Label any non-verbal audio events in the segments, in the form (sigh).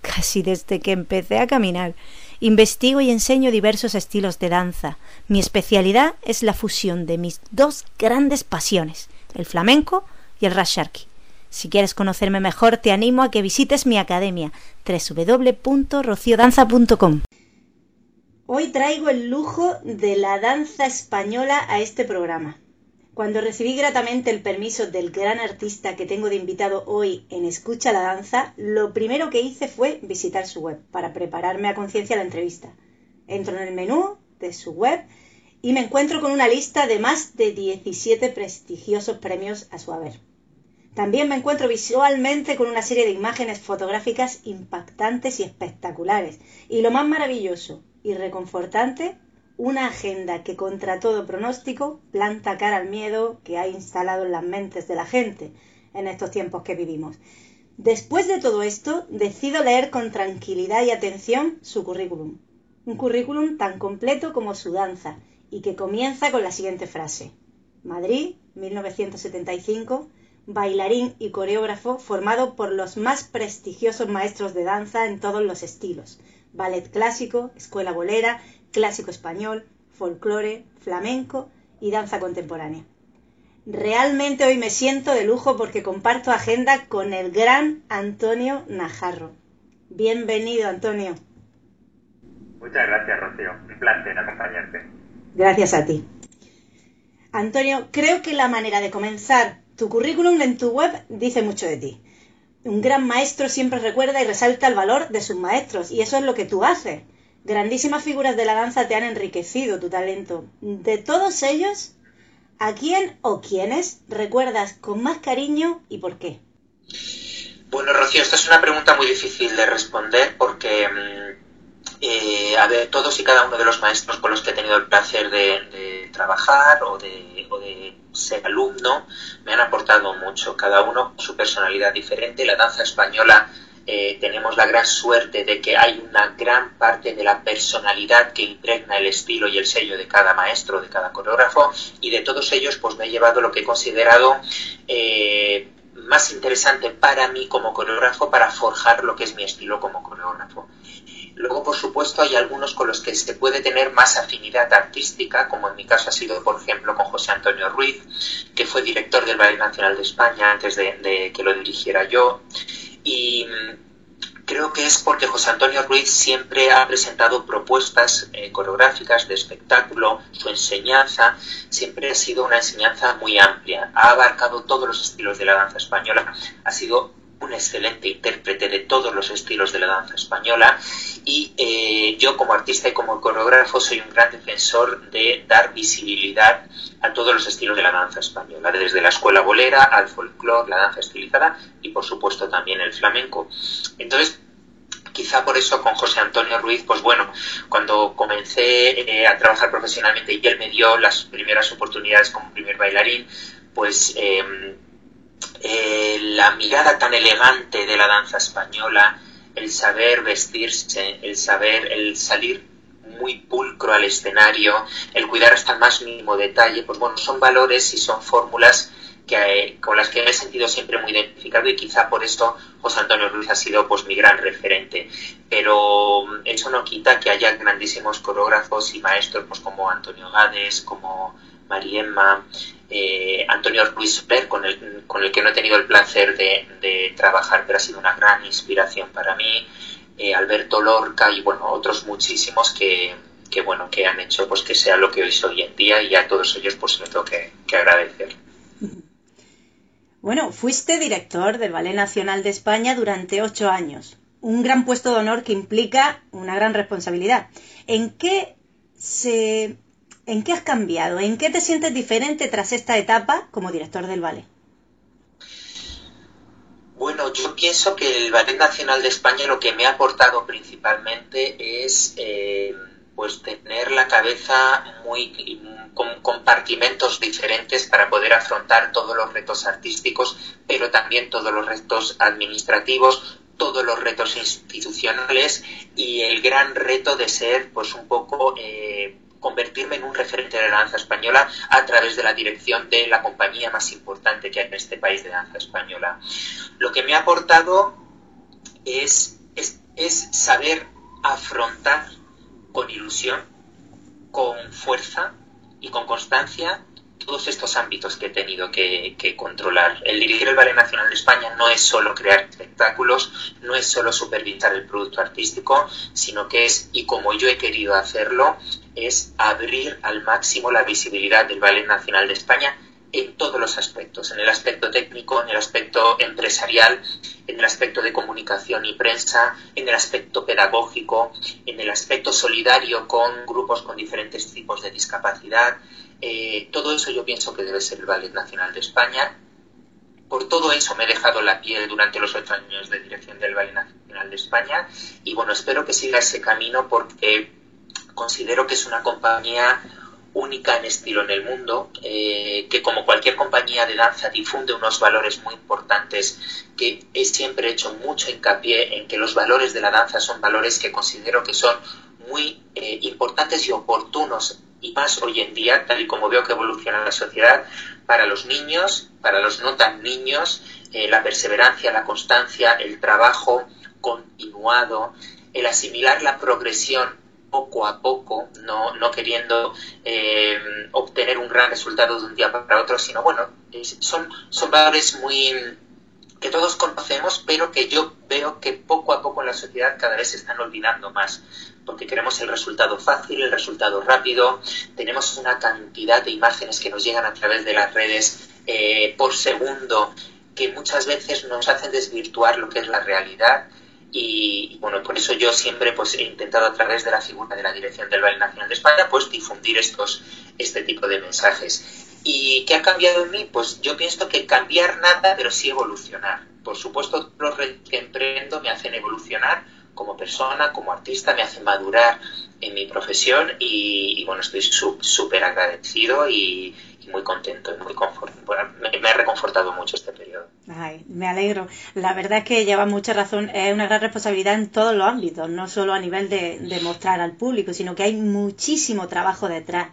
casi desde que empecé a caminar. Investigo y enseño diversos estilos de danza. Mi especialidad es la fusión de mis dos grandes pasiones, el flamenco y el rasharki. Si quieres conocerme mejor, te animo a que visites mi academia www.rociodanza.com. Hoy traigo el lujo de la danza española a este programa. Cuando recibí gratamente el permiso del gran artista que tengo de invitado hoy en Escucha la Danza, lo primero que hice fue visitar su web para prepararme a conciencia la entrevista. Entro en el menú de su web y me encuentro con una lista de más de 17 prestigiosos premios a su haber. También me encuentro visualmente con una serie de imágenes fotográficas impactantes y espectaculares. Y lo más maravilloso y reconfortante una agenda que contra todo pronóstico planta cara al miedo que ha instalado en las mentes de la gente en estos tiempos que vivimos. Después de todo esto, decido leer con tranquilidad y atención su currículum. Un currículum tan completo como su danza y que comienza con la siguiente frase. Madrid, 1975, bailarín y coreógrafo formado por los más prestigiosos maestros de danza en todos los estilos. Ballet clásico, escuela bolera, clásico español, folclore, flamenco y danza contemporánea. Realmente hoy me siento de lujo porque comparto agenda con el gran Antonio Najarro. Bienvenido, Antonio. Muchas gracias, Rocío. Un placer acompañarte. Gracias a ti. Antonio, creo que la manera de comenzar tu currículum en tu web dice mucho de ti. Un gran maestro siempre recuerda y resalta el valor de sus maestros, y eso es lo que tú haces. Grandísimas figuras de la danza te han enriquecido tu talento. De todos ellos, ¿a quién o quiénes recuerdas con más cariño y por qué? Bueno, Rocío, esta es una pregunta muy difícil de responder porque, mm, eh, a ver, todos y cada uno de los maestros con los que he tenido el placer de, trabajar o de, o de ser alumno me han aportado mucho, cada uno su personalidad diferente. La danza española eh, tenemos la gran suerte de que hay una gran parte de la personalidad que impregna el estilo y el sello de cada maestro, de cada coreógrafo, y de todos ellos pues me he llevado lo que he considerado eh, más interesante para mí como coreógrafo para forjar lo que es mi estilo como coreógrafo. Luego, por supuesto, hay algunos con los que se puede tener más afinidad artística, como en mi caso ha sido, por ejemplo, con José Antonio Ruiz, que fue director del Ballet Nacional de España antes de que lo dirigiera yo y mm, creo que es porque José Antonio Ruiz siempre ha presentado propuestas eh, coreográficas de espectáculo, su enseñanza siempre ha sido una enseñanza muy amplia, ha abarcado todos los estilos de la danza española, ha sido un excelente intérprete de todos los estilos de la danza española y eh, yo como artista y como coreógrafo soy un gran defensor de dar visibilidad a todos los estilos de la danza española, desde la escuela bolera al folclore, la danza estilizada y por supuesto también el flamenco. Entonces, quizá por eso con José Antonio Ruiz, pues bueno, cuando comencé eh, a trabajar profesionalmente y él me dio las primeras oportunidades como primer bailarín, pues em, eh, la mirada tan elegante de la danza española, el saber vestirse, el saber, el salir muy pulcro al escenario, el cuidar hasta el más mínimo detalle, pues bueno, son valores y son fórmulas que, con las que me he sentido siempre muy identificado y quizá por esto José Antonio Ruiz ha sido pues mi gran referente. Pero eso no quita que haya grandísimos coreógrafos y maestros pues como Antonio Gades, como Mariemma, Antonio Ruiz Soler, con el, con el que no he tenido el placer de, trabajar, pero ha sido una gran inspiración para mí. Eh, Alberto Lorca y bueno, otros muchísimos que, bueno, que han hecho pues que sea lo que hoy soy en día y a todos ellos pues les tengo que, agradecer. (laughs) Bueno, fuiste director del Ballet Nacional de España durante ocho años. Un gran puesto de honor que implica una gran responsabilidad. ¿En qué se ¿En qué has cambiado? ¿En qué te sientes diferente tras esta etapa como director del ballet? Bueno, yo pienso que el Ballet Nacional de España lo que me ha aportado principalmente es eh, pues tener la cabeza muy con compartimentos diferentes para poder afrontar todos los retos artísticos, pero también todos los retos administrativos, todos los retos institucionales y el gran reto de ser pues un poco eh, convertirme en un referente de la danza española a través de la dirección de la compañía más importante que hay en este país de danza española. Lo que me ha aportado es, es, saber afrontar con ilusión, con fuerza y con constancia todos estos ámbitos que he tenido que, controlar. El dirigir el Ballet Nacional de España no es solo crear espectáculos, no es solo supervisar el producto artístico, sino que es, y como yo he querido hacerlo, es abrir al máximo la visibilidad del Ballet Nacional de España en todos los aspectos, en el aspecto técnico, en el aspecto empresarial, en el aspecto de comunicación y prensa, en el aspecto pedagógico, en el aspecto solidario con grupos con diferentes tipos de discapacidad. Eh, todo eso yo pienso que debe ser el Ballet Nacional de España. Por todo eso me he dejado la piel durante los ocho años de dirección del Ballet Nacional de España y bueno, espero que siga ese camino porque considero que es una compañía única en estilo en el mundo, eh, que como cualquier compañía de danza difunde unos valores muy importantes, que he siempre hecho mucho hincapié en que los valores de la danza son valores que considero que son muy eh, importantes y oportunos, y más hoy en día, tal y como veo que evoluciona la sociedad, para los niños, para los no tan niños, eh, la perseverancia, la constancia, el trabajo continuado, el asimilar la progresión poco a poco, no, no queriendo eh, obtener un gran resultado de un día para otro, sino bueno, son, son valores muy que todos conocemos, pero que yo veo que poco a poco en la sociedad cada vez se están olvidando más, porque queremos el resultado fácil, el resultado rápido, tenemos una cantidad de imágenes que nos llegan a través de las redes eh, por segundo que muchas veces nos hacen desvirtuar lo que es la realidad y, bueno, por eso yo siempre pues he intentado a través de la figura de la Dirección del Ballet Nacional de España pues difundir estos, este tipo de mensajes. ¿Y qué ha cambiado en mí? Pues yo pienso que cambiar nada, pero sí evolucionar. Por supuesto, los retos que emprendo me hacen evolucionar como persona, como artista, me hacen madurar en mi profesión y, bueno, estoy súper agradecido y, muy contento y muy me, me, ha reconfortado mucho este periodo. Ay, me alegro. La verdad es que lleva mucha razón, es una gran responsabilidad en todos los ámbitos, no solo a nivel de, de mostrar al público, sino que hay muchísimo trabajo detrás.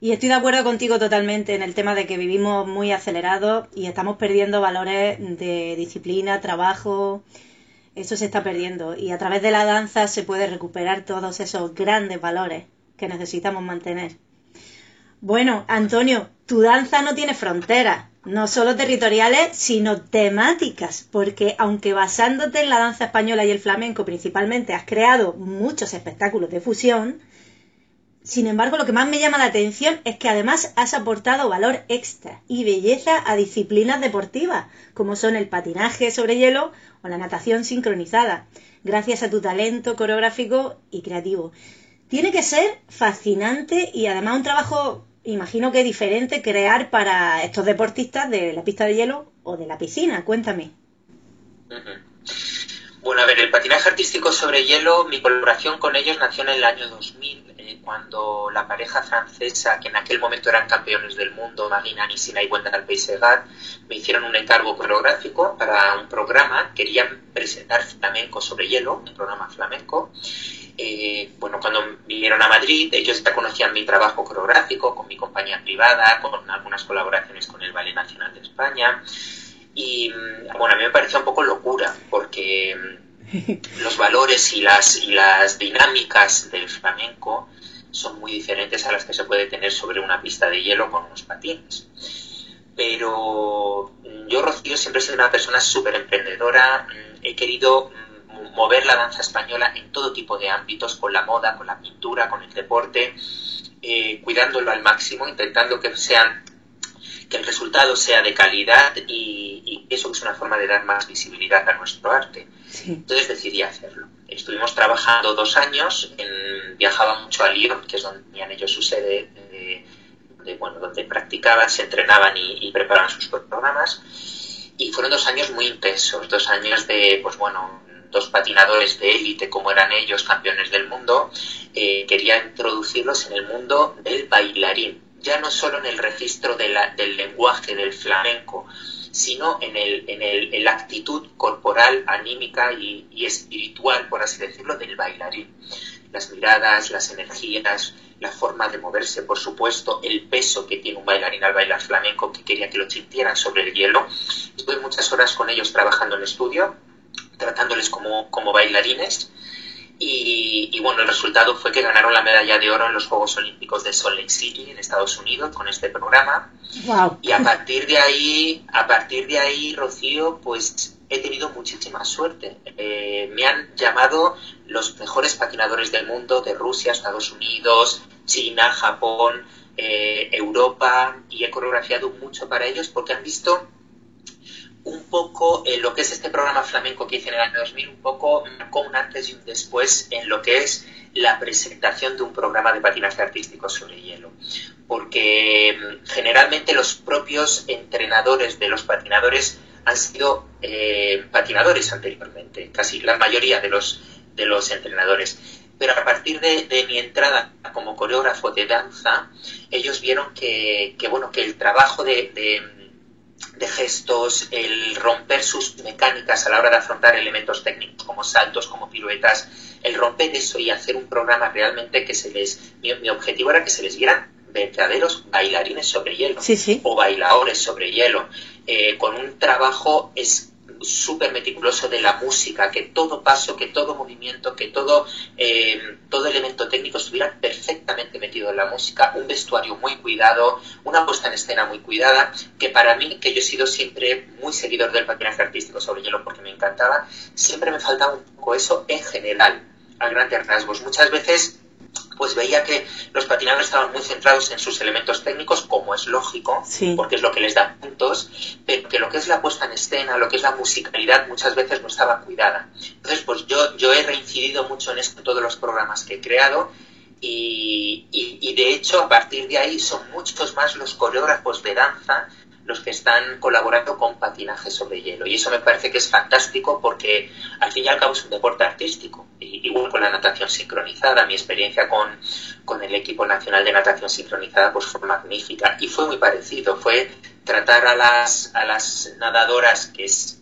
Y estoy de acuerdo contigo totalmente en el tema de que vivimos muy acelerados y estamos perdiendo valores de disciplina, trabajo. Eso se está perdiendo. Y a través de la danza se puede recuperar todos esos grandes valores que necesitamos mantener. Bueno, Antonio, tu danza no tiene fronteras, no solo territoriales, sino temáticas, porque aunque basándote en la danza española y el flamenco principalmente has creado muchos espectáculos de fusión, sin embargo, lo que más me llama la atención es que además has aportado valor extra y belleza a disciplinas deportivas, como son el patinaje sobre hielo o la natación sincronizada, gracias a tu talento coreográfico y creativo. Tiene que ser fascinante y además un trabajo, imagino que diferente, crear para estos deportistas de la pista de hielo o de la piscina. Cuéntame. Bueno, a ver, el patinaje artístico sobre hielo, mi colaboración con ellos nació en el año 2000, eh, cuando la pareja francesa, que en aquel momento eran campeones del mundo, Marina Nisina y Wendell Peisegat, me hicieron un encargo coreográfico para un programa, querían presentar flamenco sobre hielo, un programa flamenco. Eh, bueno, cuando vinieron a Madrid, ellos ya conocían mi trabajo coreográfico con mi compañía privada, con algunas colaboraciones con el Ballet Nacional de España. Y bueno, a mí me parecía un poco locura, porque mm, (laughs) los valores y las, y las dinámicas del flamenco son muy diferentes a las que se puede tener sobre una pista de hielo con unos patines. Pero mm, yo, Rocío, siempre he sido una persona súper emprendedora. He querido mover la danza española en todo tipo de ámbitos, con la moda, con la pintura, con el deporte, eh, cuidándolo al máximo, intentando que sean que el resultado sea de calidad y, eso es una forma de dar más visibilidad a nuestro arte. Entonces decidí hacerlo. Estuvimos trabajando dos años, viajaba mucho a Lyon, que es donde tenían ellos su sede, de, bueno, donde practicaban, se entrenaban y, preparaban sus programas. y fueron dos años muy intensos, dos años de, pues bueno, dos patinadores de élite como eran ellos, campeones del mundo, eh, quería introducirlos en el mundo del bailarín, ya no solo en el registro del lenguaje del flamenco, sino en, el, en, el, en la actitud corporal, anímica y, y, espiritual, por así decirlo, del bailarín. Las miradas, las energías, la forma de moverse, por supuesto, el peso que tiene un bailarín al bailar flamenco, que quería que lo sintieran sobre el hielo. Estuve muchas horas con ellos trabajando en estudio, tratándoles como, como bailarines y, bueno, el resultado fue que ganaron la medalla de oro en los Juegos Olímpicos de Salt Lake City en Estados Unidos con este programa. Y a partir de ahí, a partir de ahí, Rocío, pues he tenido muchísima suerte. Eh, me han llamado los mejores patinadores del mundo, de Rusia, Estados Unidos, China, Japón, eh, Europa, y he coreografiado mucho para ellos porque han visto un poco en lo que es este programa flamenco que hice en el año 2000, un poco marcó un antes y un después en lo que es la presentación de un programa de patinaje artístico sobre hielo. Porque mm, generalmente los propios entrenadores de los patinadores han sido eh, patinadores anteriormente, casi la mayoría de los, de los entrenadores. Pero a partir de, mi entrada como coreógrafo de danza, ellos vieron que, bueno, que el trabajo de gestos, el romper sus mecánicas a la hora de afrontar elementos técnicos como saltos, como piruetas, el romper eso y hacer un programa realmente que se les... Mi, objetivo era que se les vieran verdaderos bailarines sobre hielo o bailadores sobre hielo, eh, con un trabajo es, súper meticuloso de la música, que todo paso, que todo movimiento, que todo, eh, todo elemento técnico estuviera perfectamente metido en la música, un vestuario muy cuidado, una puesta en escena muy cuidada, que para mí, que yo he sido siempre muy seguidor del patinaje artístico sobre hielo porque me encantaba, siempre me faltaba un poco eso en general, a grandes rasgos. Muchas veces pues veía que los patinadores estaban muy centrados en sus elementos técnicos, como es lógico, porque es lo que les da puntos, pero que lo que es la puesta en escena, lo que es la musicalidad, muchas veces no estaba cuidada. Entonces, pues yo, yo he reincidido mucho en esto en todos los programas que he creado y, y de hecho a partir de ahí son muchos más los coreógrafos de danza los que están colaborando con patinaje sobre hielo. Y eso me parece que es fantástico porque al fin y al cabo es un deporte artístico. igual con la natación sincronizada, mi experiencia con, con el equipo nacional de natación sincronizada pues fue magnífica y fue muy parecido. Fue tratar a las, a las nadadoras, que es,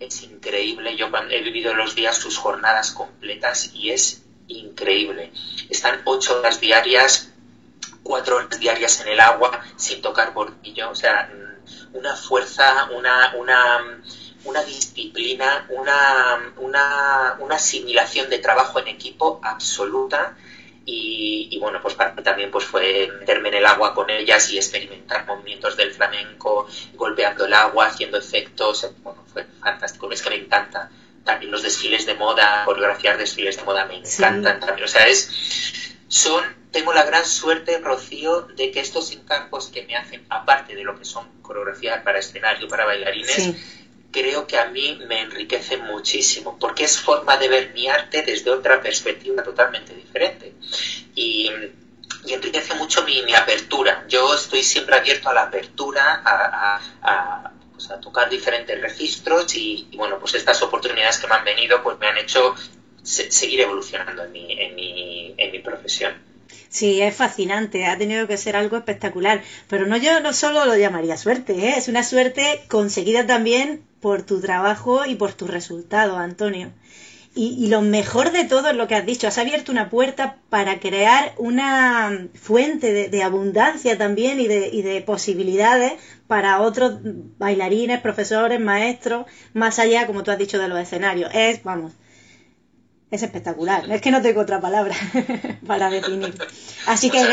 es increíble. Yo he vivido los días sus jornadas completas y es increíble. Están ocho horas diarias cuatro horas diarias en el agua sin tocar bordillo, o sea, mm, una fuerza, una, una, una disciplina, una, una, una, asimilación de trabajo en equipo absoluta. Y, bueno, pues para mí también pues fue meterme en el agua con ellas y experimentar movimientos del flamenco, golpeando el agua, haciendo efectos. Bueno, fue fantástico. Es que me encanta. También los desfiles de moda, coreografiar desfiles de moda me encantan también. O sea, es, son tengo la gran suerte, Rocío, de que estos encargos que me hacen, aparte de lo que son coreografías para escenario, para bailarines, creo que a mí me enriquecen muchísimo, porque es forma de ver mi arte desde otra perspectiva totalmente diferente. Y, enriquece mucho mi, apertura. Yo estoy siempre abierto a la apertura, a, pues tocar diferentes registros y, bueno, pues estas oportunidades que me han venido pues me han hecho seguir evolucionando en mi, en mi, en mi profesión. Sí, es fascinante, ha tenido que ser algo espectacular. Pero no yo no solo lo llamaría suerte, ¿eh? es una suerte conseguida también por tu trabajo y por tus resultados, Antonio. Y, lo mejor de todo es lo que has dicho, has abierto una puerta para crear una fuente de, abundancia también y de, y de posibilidades para otros bailarines, profesores, maestros, más allá, como tú has dicho, de los escenarios. Es, vamos, es espectacular. Es que no tengo otra palabra (laughs) para definir. Así que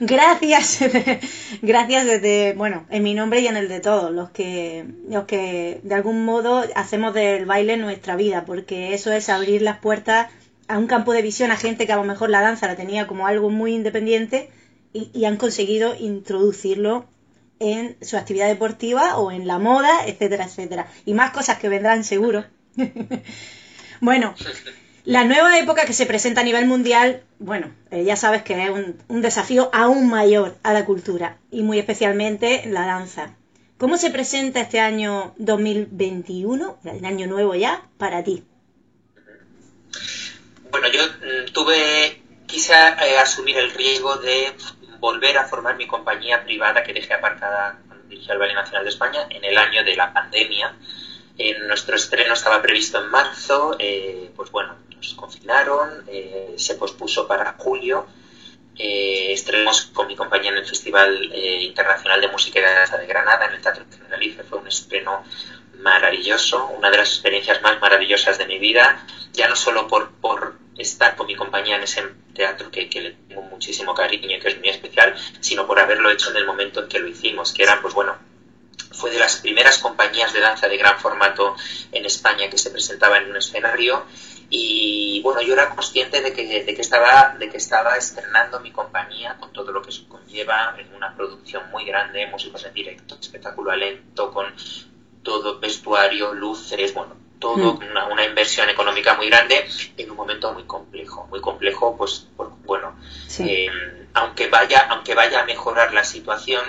gracias, (laughs) gracias desde, bueno, en mi nombre y en el de todos, los que, los que de algún modo hacemos del baile nuestra vida, porque eso es abrir las puertas a un campo de visión a gente que a lo mejor la danza la tenía como algo muy independiente y, y han conseguido introducirlo en su actividad deportiva o en la moda, etcétera, etcétera. Y más cosas que vendrán seguro. (laughs) bueno. La nueva época que se presenta a nivel mundial, bueno, eh, ya sabes que es un, desafío aún mayor a la cultura y muy especialmente la danza. ¿Cómo se presenta este año 2021, el año nuevo ya, para ti? Bueno, yo mm, tuve, quise eh, asumir el riesgo de volver a formar mi compañía privada que dejé aparcada cuando dirigí al Valle Nacional de España en el año de la pandemia. nuestro estreno estaba previsto en marzo, eh, pues bueno, nos confinaron, eh, se pospuso para julio. Eh, estrenamos con mi compañía en el Festival Internacional de Música y Danza de Granada, en el Teatro Tenerife. Fue un estreno maravilloso, una de las experiencias más maravillosas de mi vida, ya no solo por, por estar con mi compañía en ese teatro que, le tengo muchísimo cariño y que es muy especial, sino por haberlo hecho en el momento en que lo hicimos, que era, pues bueno, fue de las primeras compañías de danza de gran formato en España que se presentaba en un escenario y bueno, yo era consciente de que, de que, estaba, de que estaba estrenando mi compañía con todo lo que eso conlleva en una producción muy grande, músicos en directo, espectáculo lento, con todo vestuario, luces, bueno, todo hmm. una, inversión económica muy grande en un momento muy complejo, muy complejo, pues, bueno, eh, aunque vaya, aunque vaya a mejorar la situación,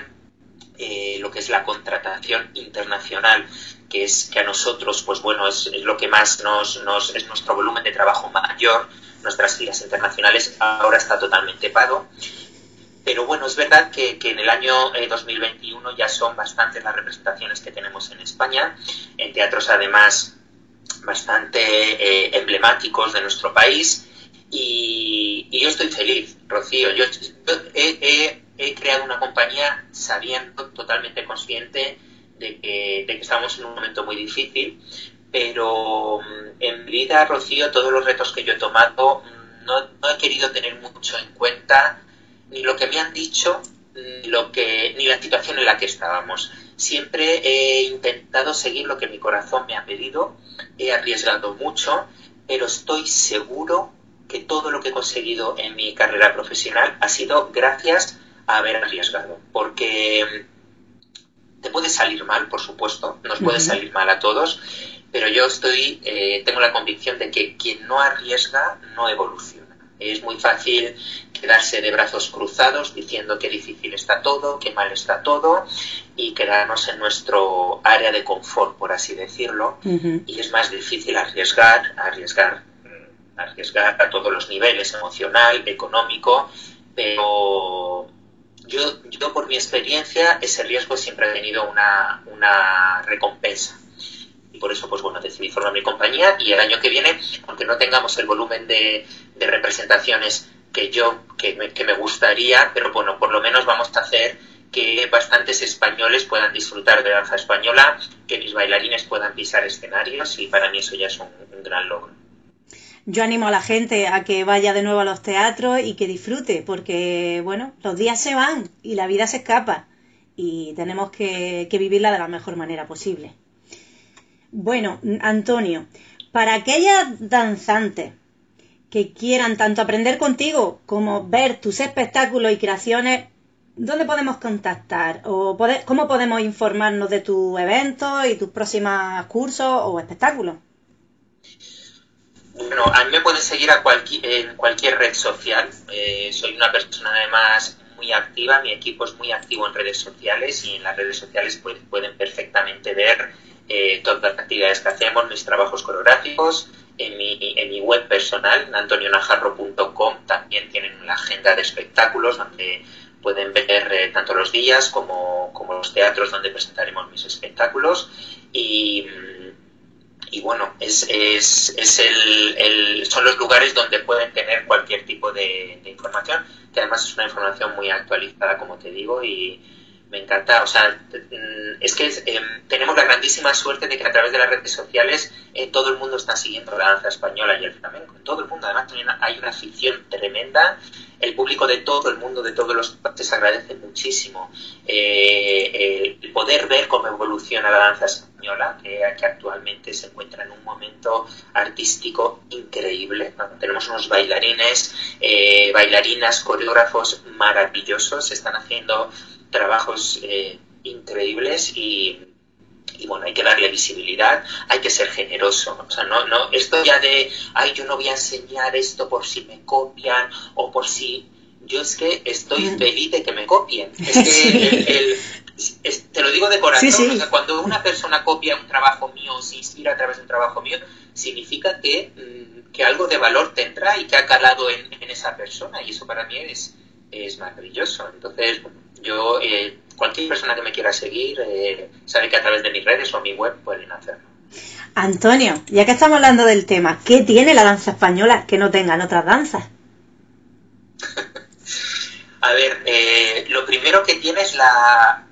eh, lo que es la contratación internacional, que es que a nosotros, pues bueno, es, lo que más nos, nos, es nuestro volumen de trabajo mayor, nuestras giras internacionales ahora está totalmente pado pero bueno, es verdad que, en el año 2021 eh, ya son bastantes las representaciones que tenemos en España, en teatros además bastante eh, emblemáticos de nuestro país. Y, yo estoy feliz, Rocío. Yo, he, creado una compañía sabiendo, totalmente consciente de que, estamos en un momento muy difícil, pero mm, en mi vida, Rocío, todos los retos que yo he tomado, mm, no, no he querido tener mucho en cuenta ni lo que me han dicho, ni, lo que, ni la situación en la que estábamos. Siempre he intentado seguir lo que mi corazón me ha pedido, he arriesgado mucho, pero estoy seguro que todo lo que he conseguido en mi carrera profesional ha sido gracias a haber arriesgado, porque te puede salir mal, por supuesto, nos puede salir mal a todos, pero yo estoy, eh, tengo la convicción de que quien no arriesga no evoluciona. Es muy fácil quedarse de brazos cruzados diciendo que difícil está todo, que mal está todo y quedarnos en nuestro área de confort, por así decirlo. Y es más difícil arriesgar, arriesgar, arriesgar a todos los niveles, emocional, económico, pero yo, yo por mi experiencia ese riesgo siempre ha tenido una, una recompensa por eso, pues bueno, decidí formar mi compañía y el año que viene, aunque no tengamos el volumen de, representaciones que yo, que me, que me gustaría, pero bueno, por lo menos vamos a hacer que bastantes españoles puedan disfrutar de danza española, que mis bailarines puedan pisar escenarios y para mí eso ya es un, gran logro. Yo animo a la gente a que vaya de nuevo a los teatros y que disfrute, porque bueno, los días se van y la vida se escapa y tenemos que vivirla de la mejor manera posible. Bueno, Antonio, para aquellas danzantes que quieran tanto aprender contigo como ver tus espectáculos y creaciones, ¿dónde podemos contactar? ¿O cómo podemos informarnos de tus eventos y tus próximos cursos o espectáculos? Bueno, a mí me pueden seguir a en cualquier red social. Eh, soy una persona además muy activa, mi equipo es muy activo en redes sociales y en las redes sociales pues, pueden perfectamente ver eh, todas las actividades que hacemos, mis trabajos coreográficos. En mi, en mi web personal, antonionajarro.com, también tienen la agenda de espectáculos donde pueden ver eh, tanto los días como, como, los teatros donde presentaremos mis espectáculos. Y, y bueno, es, es, es el, el, son los lugares donde pueden tener cualquier tipo de, de, información, que además es una información muy actualizada, como te digo, y, me encanta, o sea, mm, es que em, tenemos la grandísima suerte de que a través de las redes sociales eh, todo el mundo está siguiendo la danza española y el flamenco, todo el mundo, además también hay una afición tremenda, el público de todo el mundo, de todos los países agradece muchísimo eh, el poder ver cómo evoluciona la danza española, que, actualmente se encuentra en un momento artístico increíble, tenemos unos bailarines, eh, bailarinas, coreógrafos maravillosos, están haciendo trabajos eh, increíbles y, bueno, hay que darle visibilidad, hay que ser generoso. O sea, no, no, esto ya de, ay, yo no voy a enseñar esto por si me copian o por si. Yo es que estoy mm. feliz de que me copien. Es que el, te lo digo de corazón. cuando una persona copia un trabajo mío o se inspira a través de un trabajo mío, significa que, mm, que algo de valor tendrá y que ha calado en, esa persona. Y eso para mí es, es maravilloso. Entonces, yo, eh, cualquier persona que me quiera seguir, eh, sabe que a través de mis redes o mi web pueden hacerlo. Antonio, ya que estamos hablando del tema, ¿qué tiene la danza española que no tengan otras danzas? (laughs) a ver, eh, lo primero que tiene es la,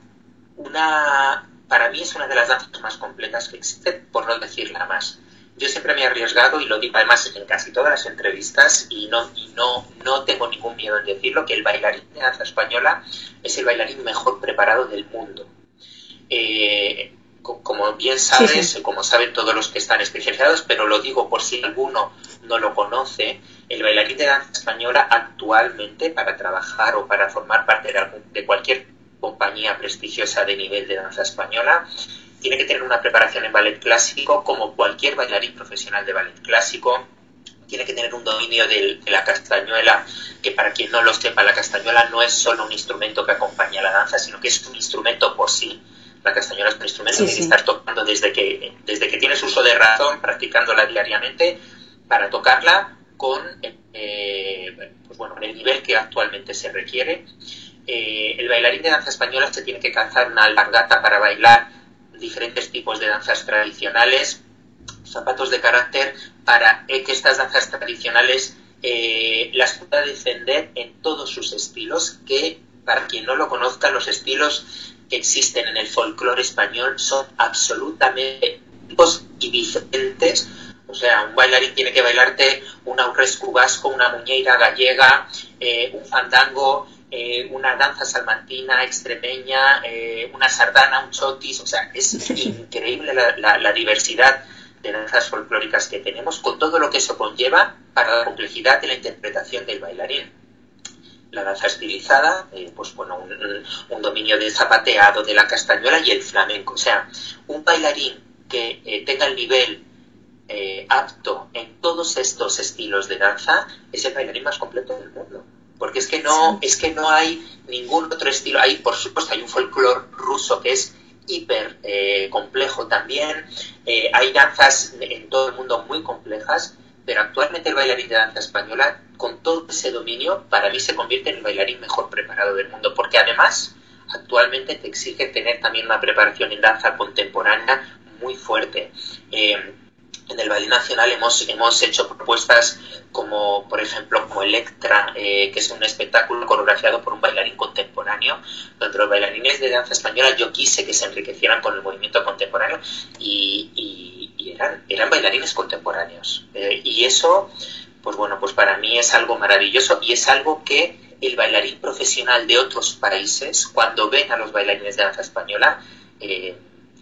una, para mí es una de las danzas más completas que existe, por no decir la más. Yo siempre me he arriesgado y lo digo además en casi todas las entrevistas y no, y no, no tengo ningún miedo en decirlo, que el bailarín de danza española es el bailarín mejor preparado del mundo. Eh, como bien sabes, como saben todos los que están especializados, pero lo digo por si alguno no lo conoce, el bailarín de danza española actualmente para trabajar o para formar parte de, de cualquier compañía prestigiosa de nivel de danza española, tiene que tener una preparación en ballet clásico como cualquier bailarín profesional de ballet clásico. Tiene que tener un dominio de, la castañuela, que para quien no lo sepa, la castañuela no es solo un instrumento que acompaña la danza, sino que es un instrumento por sí. La castañuela es un instrumento que tiene que estar tocando desde que, desde que tienes uso de razón, practicándola diariamente, para tocarla con eh, pues bueno, el nivel que actualmente se requiere eh, el bailarín de danza española se tiene que calzar una alpargata para bailar diferentes tipos de danzas tradicionales, zapatos de carácter para que estas danzas tradicionales eh, las pueda defender en todos sus estilos, que para quien no lo conozca, los estilos que existen en el folclore español son absolutamente y diferentes. O sea, un bailarín tiene que bailarte un aurrescu vasco, una muñeira gallega, eh, un fandango, eh, una danza salmantina, extremeña, eh, una sardana, un chotis, o sea, es (laughs) increíble la, diversidad de danzas folclóricas que tenemos, con todo lo que eso conlleva para la complejidad de la interpretación del bailarín. La danza estilizada, eh, pues bueno, un, dominio del zapateado, de la castañuela y el flamenco. O sea, un bailarín que tenga el nivel apto en todos estos estilos de danza es el bailarín más completo del mundo porque es que no, es que no hay ningún otro estilo. Hay, por supuesto, hay un folclore ruso que es hiper eh, complejo también. Eh, hay danzas en todo el mundo muy complejas, pero actualmente el bailarín de danza española, con todo ese dominio, para mí se convierte en el bailarín mejor preparado del mundo, porque además actualmente te exige tener también una preparación en danza contemporánea muy fuerte. Eh, en el Ballet Nacional hemos, hemos hecho propuestas como, por ejemplo, como Electra, eh, que es un espectáculo coreografiado por un bailarín contemporáneo, donde los bailarines de danza española yo quise que se enriquecieran con el movimiento contemporáneo y, eran, eran bailarines contemporáneos. Eh, y eso, pues bueno, pues para mí es algo maravilloso y es algo que el bailarín profesional de otros países, cuando ven a los bailarines de danza española, eh,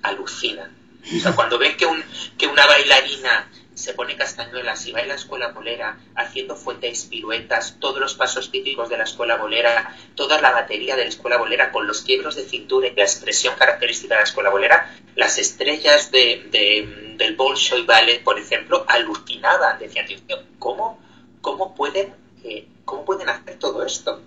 alucinan o sea, cuando ven que, un, que una bailarina se pone castañuelas y baila escuela bolera, haciendo fuentes, piruetas, todos los pasos típicos de la escuela bolera, toda la batería de la escuela bolera con los quiebros de cintura y la expresión característica de la escuela bolera, las estrellas de, del Bolshoi Ballet, por ejemplo, alucinaban, decían, ¿cómo, cómo, pueden, eh, ¿cómo pueden hacer todo esto?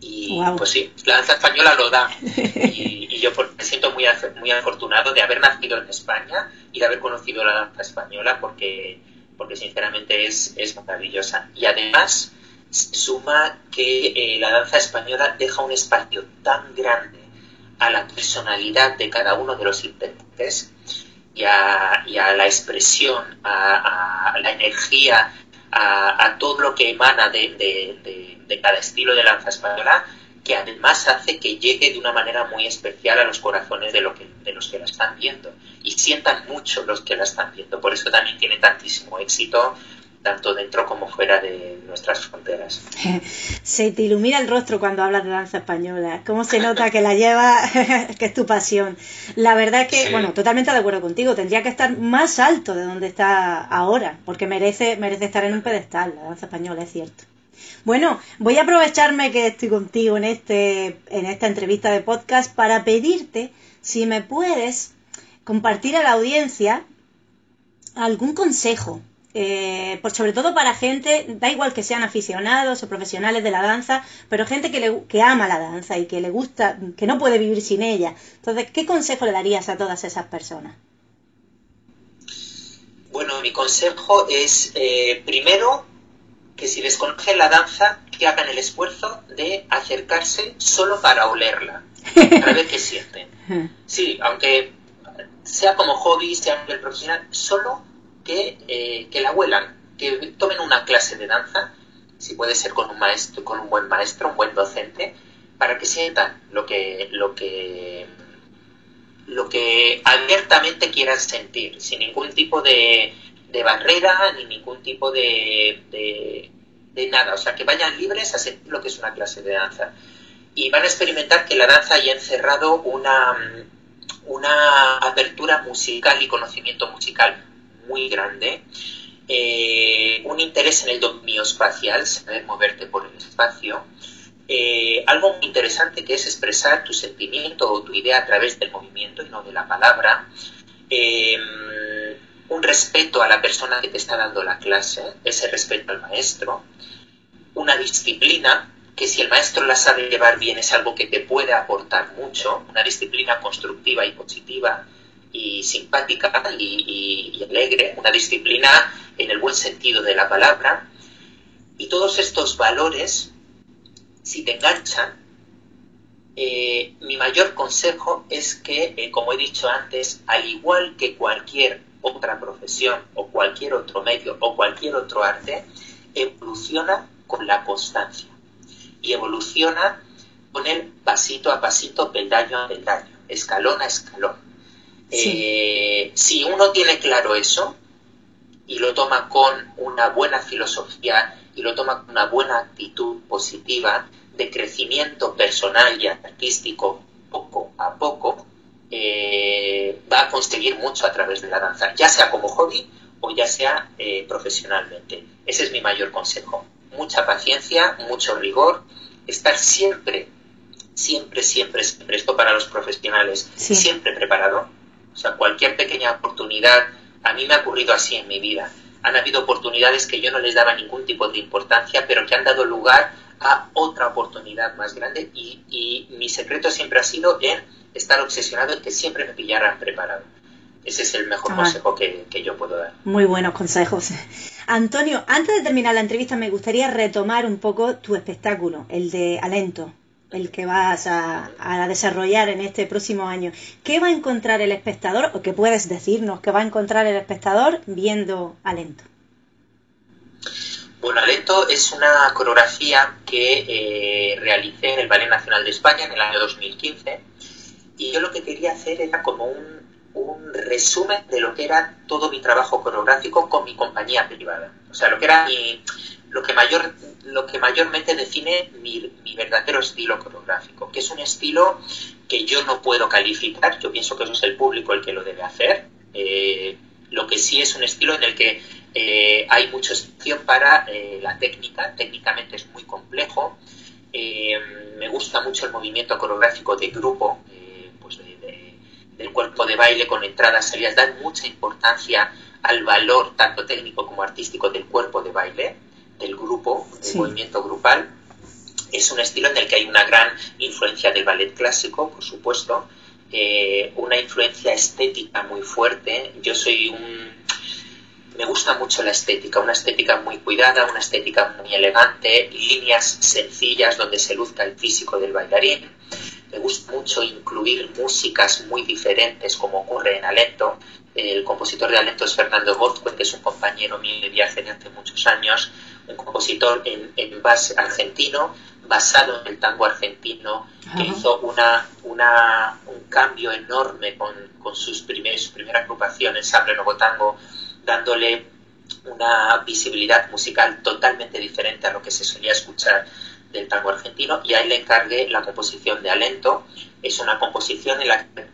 Y pues sí, la danza española lo da. Y, yo me siento muy, muy afortunado de haber nacido en España y de haber conocido la danza española porque, porque sinceramente es, es maravillosa. Y además se suma que eh, la danza española deja un espacio tan grande a la personalidad de cada uno de los intérpretes y a, la expresión, a, la energía, a, todo lo que emana de cada estilo de danza española, que además hace que llegue de una manera muy especial a los corazones de, lo que, de los que la están viendo y sientan mucho los que la están viendo. Por eso también tiene tantísimo éxito tanto dentro como fuera de nuestras fronteras. (laughs) Se te ilumina el rostro cuando hablas de danza española. ¿Cómo se nota que la lleva, (laughs) que es tu pasión? La verdad es que, bueno, totalmente de acuerdo contigo. Tendría que estar más alto de donde está ahora, porque merece, merece estar en un pedestal la danza española, es cierto. Bueno, voy a aprovecharme que estoy contigo en, este, en esta entrevista de podcast para pedirte si me puedes compartir a la audiencia algún consejo eh, por sobre todo para gente, da igual que sean aficionados o profesionales de la danza, pero gente que, le, que ama la danza y que le gusta, que no puede vivir sin ella. Entonces, ¿qué consejo le darías a todas esas personas? Bueno, mi consejo es, eh, primero, que si desconocen la danza, que hagan el esfuerzo de acercarse solo para olerla, para ver qué sienten. (laughs) Sí, aunque sea como hobby, sea a nivel profesional, solo que, eh, que la huelan, que tomen una clase de danza, si puede ser con un maestro, con un buen maestro, un buen docente, para que sientan lo que, lo que, lo que abiertamente quieran sentir, sin ningún tipo de, de barrera ni ningún tipo de, de, de, nada. O sea, que vayan libres a sentir lo que es una clase de danza. Y van a experimentar que la danza haya encerrado una, una apertura musical y conocimiento musical muy grande, eh, un interés en el dominio espacial, saber moverte por el espacio, eh, algo muy interesante que es expresar tu sentimiento o tu idea a través del movimiento y no de la palabra, eh, un respeto a la persona que te está dando la clase, ese respeto al maestro, una disciplina que si el maestro la sabe llevar bien es algo que te puede aportar mucho, una disciplina constructiva y positiva y simpática y, alegre, una disciplina en el buen sentido de la palabra. Y todos estos valores, si te enganchan, eh, mi mayor consejo es que, eh, como he dicho antes, al igual que cualquier otra profesión o cualquier otro medio o cualquier otro arte, evoluciona con la constancia y evoluciona con el pasito a pasito, peldaño a peldaño, escalón a escalón. Eh, si uno tiene claro eso y lo toma con una buena filosofía y lo toma con una buena actitud positiva de crecimiento personal y artístico poco a poco, eh, va a conseguir mucho a través de la danza, ya sea como hobby o ya sea eh, profesionalmente. Ese es mi mayor consejo. Mucha paciencia, mucho rigor, estar siempre, siempre, siempre, siempre, esto para los profesionales, siempre preparado o sea, cualquier pequeña oportunidad, a mí me ha ocurrido así en mi vida. Han habido oportunidades que yo no les daba ningún tipo de importancia, pero que han dado lugar a otra oportunidad más grande y, mi secreto siempre ha sido en estar obsesionado en que siempre me pillaran preparado. Ese es el mejor ah. consejo que, que, yo puedo dar. Muy buenos consejos. (laughs) Antonio, antes de terminar la entrevista me gustaría retomar un poco tu espectáculo, el de Alento el que vas a, desarrollar en este próximo año. ¿Qué va a encontrar el espectador o qué puedes decirnos que va a encontrar el espectador viendo Alento? Bueno, Alento es una coreografía que eh, realicé en el Ballet Nacional de España en el año 2015 y yo lo que quería hacer era como un, un resumen de lo que era todo mi trabajo coreográfico con mi compañía privada. O sea, lo que era mi, lo que, mayor, lo que mayormente define mi, verdadero estilo coreográfico, que es un estilo que yo no puedo calificar, yo pienso que eso es el público el que lo debe hacer, eh, lo que sí es un estilo en el que eh, hay mucha excepción para eh, la técnica, técnicamente es muy complejo, me gusta mucho el movimiento coreográfico de grupo, pues del cuerpo de baile con entradas, salidas, dan mucha importancia al valor tanto técnico como artístico del cuerpo de baile del grupo, el movimiento grupal. Es un estilo en el que hay una gran influencia del ballet clásico, por supuesto, eh, una influencia estética muy fuerte. Yo soy un... Me gusta mucho la estética, una estética muy cuidada, una estética muy elegante, líneas sencillas donde se luzca el físico del bailarín. Me gusta mucho incluir músicas muy diferentes, como ocurre en Alento. El compositor de Alento es Fernando Gozcue, que es un compañero mío de viaje de hace muchos años un compositor en, base argentino, basado en el tango argentino, que hizo una, una, un cambio enorme con, con sus primeros, su primera agrupación, Ensamble Nuevo Tango, dándole una visibilidad musical totalmente diferente a lo que se solía escuchar del tango argentino y ahí le encargué la composición de Alento. Es una composición en la que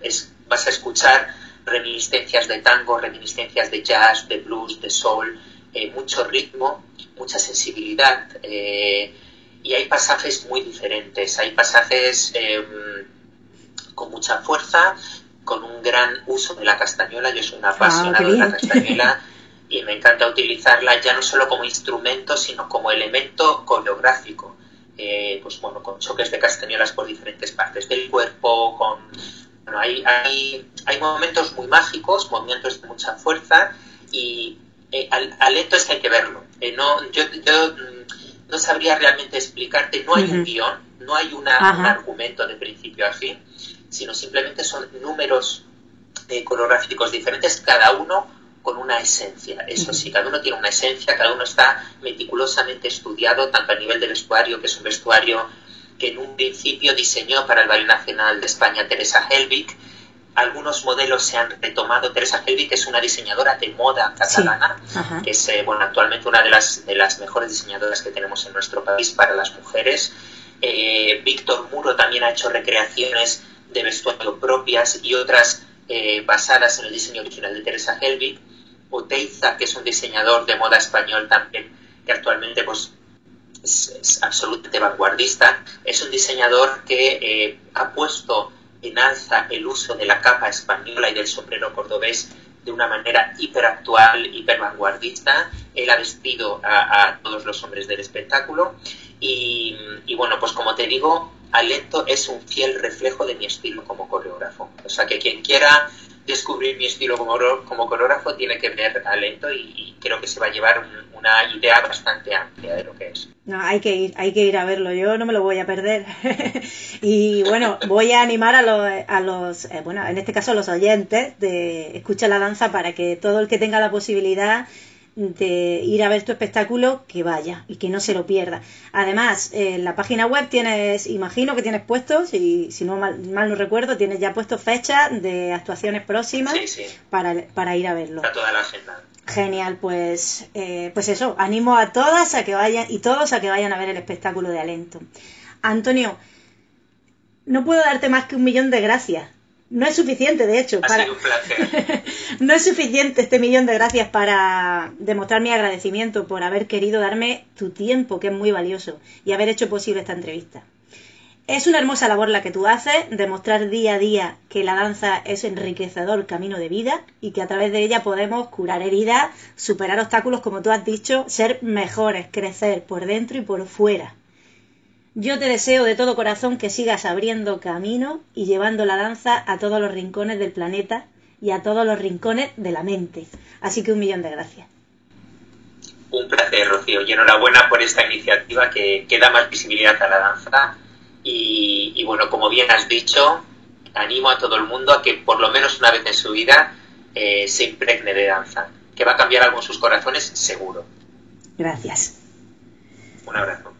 vas a escuchar reminiscencias de tango, reminiscencias de jazz, de blues, de soul, eh, mucho ritmo, mucha sensibilidad eh, y hay pasajes muy diferentes. Hay pasajes em, con mucha fuerza, con un gran uso de la castañuela. Yo soy una ah, apasionada de la castañuela. y me encanta utilizarla ya no solo como instrumento, sino como elemento coreográfico. Eh, pues bueno, con choques de castañuelas por diferentes partes del cuerpo, con bueno, hay, hay, hay momentos muy mágicos, movimientos de mucha fuerza y eh, al, al, lento es que hay que verlo. Eh, no, yo, yo mm, no sabría realmente explicarte, no hay un guion, no hay una, un argumento de principio a fin, sino simplemente son números coreográficos diferentes, cada uno con una esencia. Eso sí, cada uno tiene una esencia, cada uno está meticulosamente estudiado, tanto a nivel de vestuario, que es un vestuario que en un principio diseñó para el Ballet Nacional de España Teresa Helvig. Algunos modelos se han retomado. Teresa Helvig es una diseñadora de moda catalana, que es eh, bueno, actualmente una de las, de las mejores diseñadoras que tenemos en nuestro país para las mujeres. Eh, Víctor Muro también ha hecho recreaciones de vestuario propias y otras eh, basadas en el diseño original de Teresa Helvig. Oteiza, que es un diseñador de moda español también, que actualmente pues, es, absolutamente vanguardista, es un diseñador que eh, ha puesto en alza el uso de la capa española y del sombrero cordobés de una manera hiperactual, hiper vanguardista. Él ha vestido a, todos los hombres del espectáculo y, y, bueno, pues como te digo, Alento es un fiel reflejo de mi estilo como coreógrafo. O sea que quien quiera descubrir mi estilo como, como coreógrafo tiene que ver talento y, creo que se va a llevar una idea bastante amplia de lo que es. No, hay que ir, hay que ir a verlo, yo no me lo voy a perder. (laughs) y bueno, voy a animar a los, a los eh, bueno, en este caso a los oyentes de Escucha la Danza para que todo el que tenga la posibilidad de ir a ver tu espectáculo, que vaya y que no se lo pierda. Además, en la página web tienes, imagino que tienes puestos, y si no mal, no recuerdo, tienes ya puesto fechas de actuaciones próximas Para, para, ir a verlo. toda la agenda. Genial, pues, eh, pues eso, animo a todas a que vayan y todos a que vayan a ver el espectáculo de Alento. Antonio, no puedo darte más que un millón de gracias no es suficiente, de hecho. Ha sido un placer. (laughs) no es suficiente este millón de gracias para demostrar mi agradecimiento por haber querido darme tu tiempo, que es muy valioso, y haber hecho posible esta entrevista. Es una hermosa labor la que tú haces, demostrar día a día que la danza es enriquecedor camino de vida y que a través de ella podemos curar heridas, superar obstáculos, como tú has dicho, ser mejores, crecer por dentro y por fuera. Yo te deseo de todo corazón que sigas abriendo camino y llevando la danza a todos los rincones del planeta y a todos los rincones de la mente. Así que un millón de gracias. Un placer, Rocío, y enhorabuena por esta iniciativa que, da más visibilidad a la danza. Y, bueno, como bien has dicho, animo a todo el mundo a que por lo menos una vez en su vida eh, se impregne de danza, que va a cambiar algo en sus corazones, seguro. Gracias. Un abrazo.